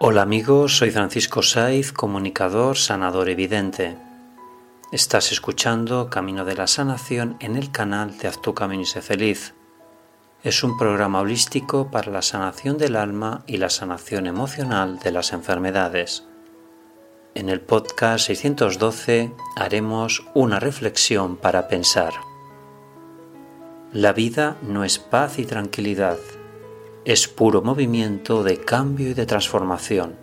Hola amigos, soy Francisco Saiz, comunicador, sanador evidente. Estás escuchando Camino de la Sanación en el canal de Haz Camino y sé feliz. Es un programa holístico para la sanación del alma y la sanación emocional de las enfermedades. En el podcast 612 haremos una reflexión para pensar. La vida no es paz y tranquilidad es puro movimiento de cambio y de transformación.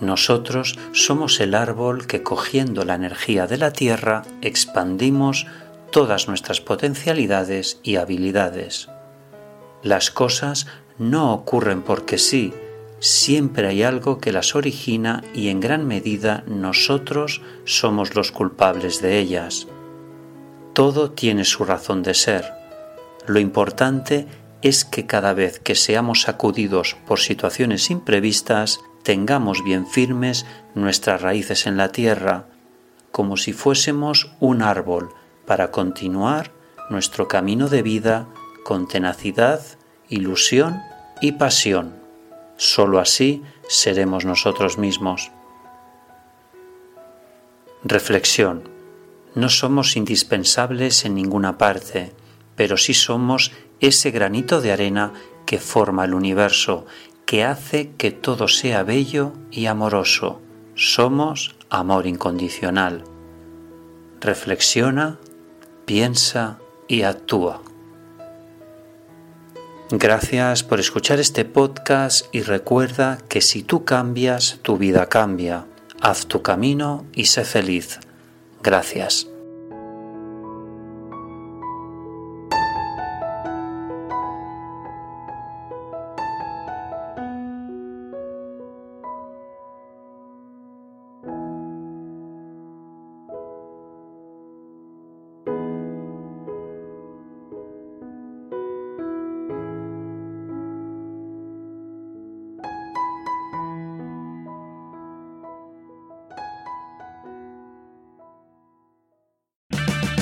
Nosotros somos el árbol que cogiendo la energía de la tierra expandimos todas nuestras potencialidades y habilidades. Las cosas no ocurren porque sí, siempre hay algo que las origina y en gran medida nosotros somos los culpables de ellas. Todo tiene su razón de ser. Lo importante es que cada vez que seamos sacudidos por situaciones imprevistas, tengamos bien firmes nuestras raíces en la tierra, como si fuésemos un árbol para continuar nuestro camino de vida con tenacidad, ilusión y pasión. Solo así seremos nosotros mismos. Reflexión. No somos indispensables en ninguna parte, pero sí somos ese granito de arena que forma el universo, que hace que todo sea bello y amoroso. Somos amor incondicional. Reflexiona, piensa y actúa. Gracias por escuchar este podcast y recuerda que si tú cambias, tu vida cambia. Haz tu camino y sé feliz. Gracias.